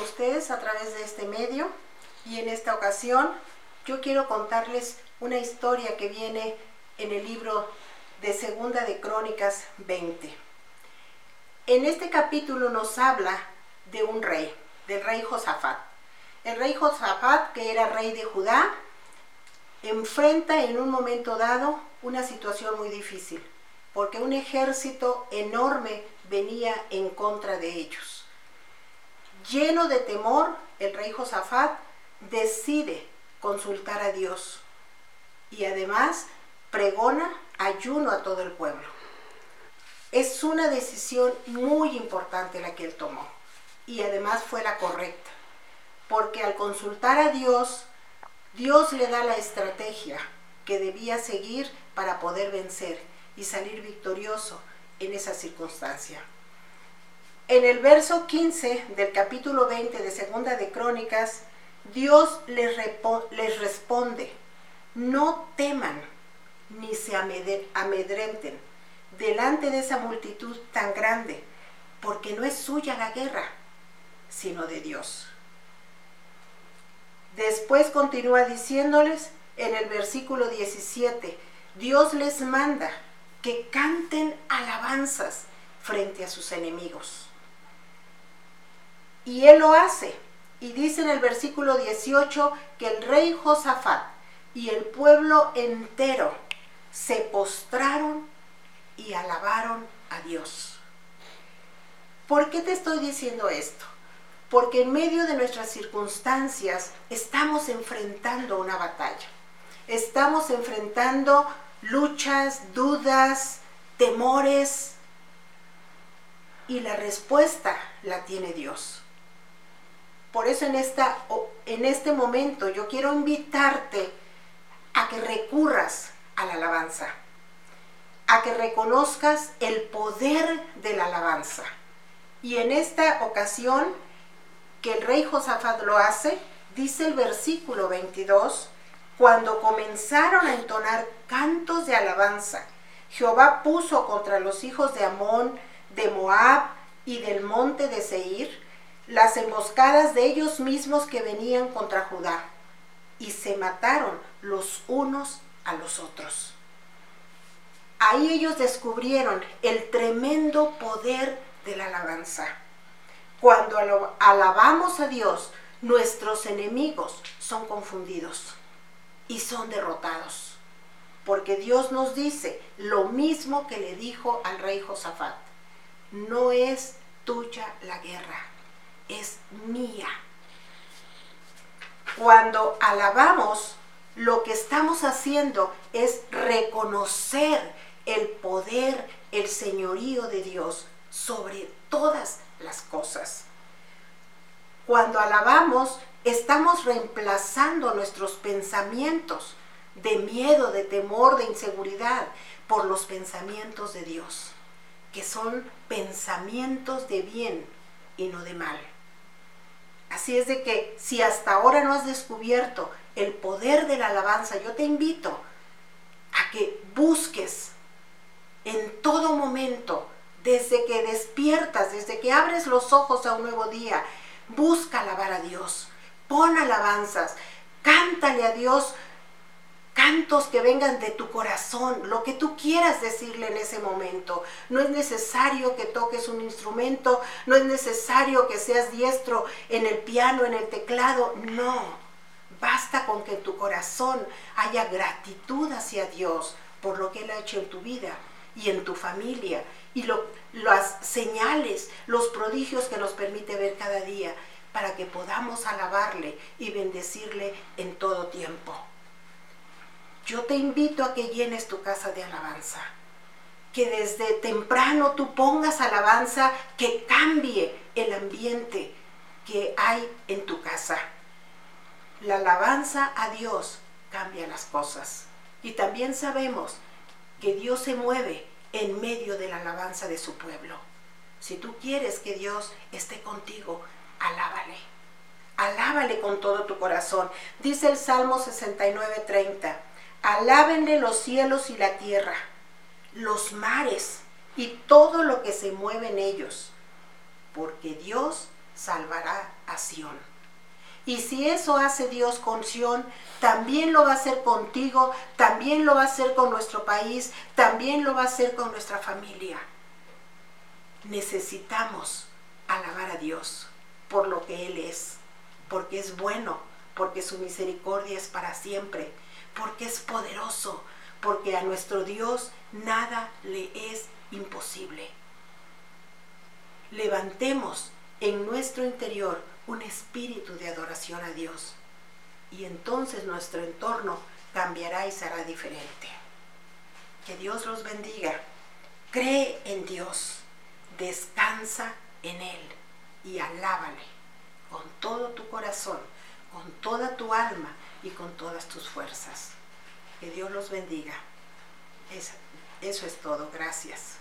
ustedes a través de este medio y en esta ocasión yo quiero contarles una historia que viene en el libro de Segunda de Crónicas 20. En este capítulo nos habla de un rey, del rey Josafat. El rey Josafat, que era rey de Judá, enfrenta en un momento dado una situación muy difícil, porque un ejército enorme venía en contra de ellos. Lleno de temor, el rey Josafat decide consultar a Dios y además pregona ayuno a todo el pueblo. Es una decisión muy importante la que él tomó y además fue la correcta, porque al consultar a Dios, Dios le da la estrategia que debía seguir para poder vencer y salir victorioso en esa circunstancia. En el verso 15 del capítulo 20 de Segunda de Crónicas, Dios les, les responde, no teman ni se amedrenten delante de esa multitud tan grande, porque no es suya la guerra, sino de Dios. Después continúa diciéndoles en el versículo 17, Dios les manda que canten alabanzas frente a sus enemigos. Y él lo hace. Y dice en el versículo 18 que el rey Josafat y el pueblo entero se postraron y alabaron a Dios. ¿Por qué te estoy diciendo esto? Porque en medio de nuestras circunstancias estamos enfrentando una batalla. Estamos enfrentando luchas, dudas, temores. Y la respuesta la tiene Dios. Por eso en, esta, en este momento yo quiero invitarte a que recurras a la alabanza, a que reconozcas el poder de la alabanza. Y en esta ocasión que el rey Josafat lo hace, dice el versículo 22, cuando comenzaron a entonar cantos de alabanza, Jehová puso contra los hijos de Amón, de Moab y del monte de Seir las emboscadas de ellos mismos que venían contra Judá, y se mataron los unos a los otros. Ahí ellos descubrieron el tremendo poder de la alabanza. Cuando alabamos a Dios, nuestros enemigos son confundidos y son derrotados. Porque Dios nos dice lo mismo que le dijo al rey Josafat. No es tuya la guerra, es mía. Cuando alabamos, lo que estamos haciendo es reconocer el poder, el señorío de Dios sobre todas las cosas. Cuando alabamos, estamos reemplazando nuestros pensamientos de miedo, de temor, de inseguridad por los pensamientos de Dios, que son pensamientos de bien y no de mal. Así es de que si hasta ahora no has descubierto el poder de la alabanza, yo te invito a que busques en todo momento, desde que despiertas, desde que abres los ojos a un nuevo día, busca alabar a Dios, pon alabanzas, cántale a Dios cantos que vengan de tu corazón, lo que tú quieras decirle en ese momento. No es necesario que toques un instrumento, no es necesario que seas diestro en el piano, en el teclado, no. Basta con que en tu corazón haya gratitud hacia Dios por lo que Él ha hecho en tu vida y en tu familia y las señales, los prodigios que nos permite ver cada día para que podamos alabarle y bendecirle en todo tiempo yo te invito a que llenes tu casa de alabanza. Que desde temprano tú pongas alabanza que cambie el ambiente que hay en tu casa. La alabanza a Dios cambia las cosas. Y también sabemos que Dios se mueve en medio de la alabanza de su pueblo. Si tú quieres que Dios esté contigo, alábale. Alábale con todo tu corazón. Dice el Salmo 69:30. Alábenle los cielos y la tierra, los mares y todo lo que se mueve en ellos, porque Dios salvará a Sión. Y si eso hace Dios con Sión, también lo va a hacer contigo, también lo va a hacer con nuestro país, también lo va a hacer con nuestra familia. Necesitamos alabar a Dios por lo que Él es, porque es bueno, porque su misericordia es para siempre, porque es poderoso, porque a nuestro Dios nada le es imposible. Levantemos en nuestro interior un espíritu de adoración a Dios y entonces nuestro entorno cambiará y será diferente. Que Dios los bendiga. Cree en Dios, descansa en Él y alábale con todo tu corazón, con toda tu alma y con todas tus fuerzas. Que Dios los bendiga. eso es todo. Gracias.